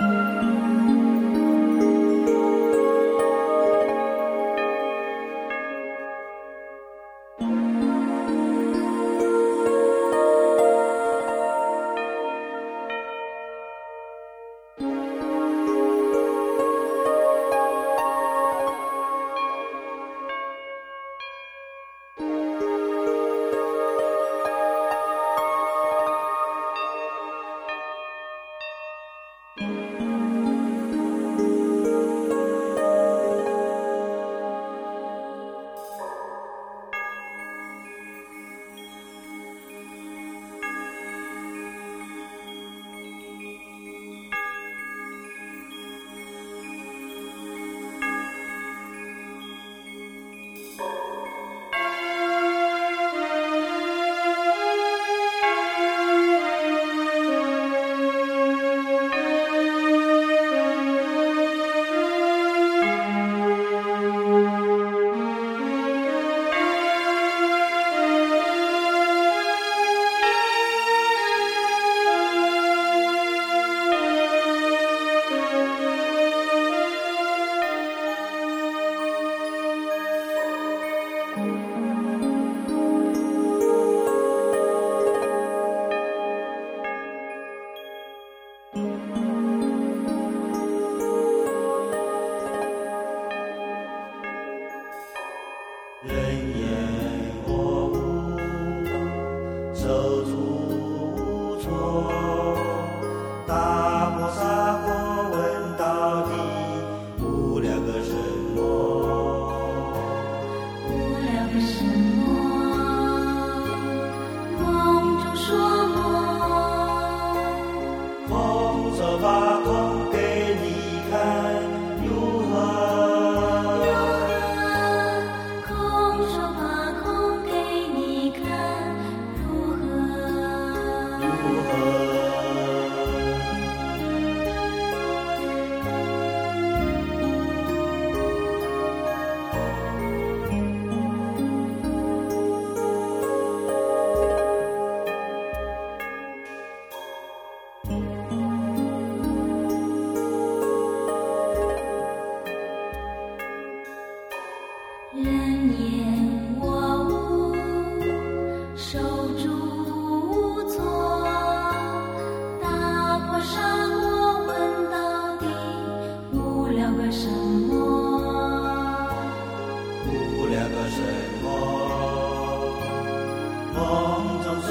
Música 什么？无聊的什么梦中说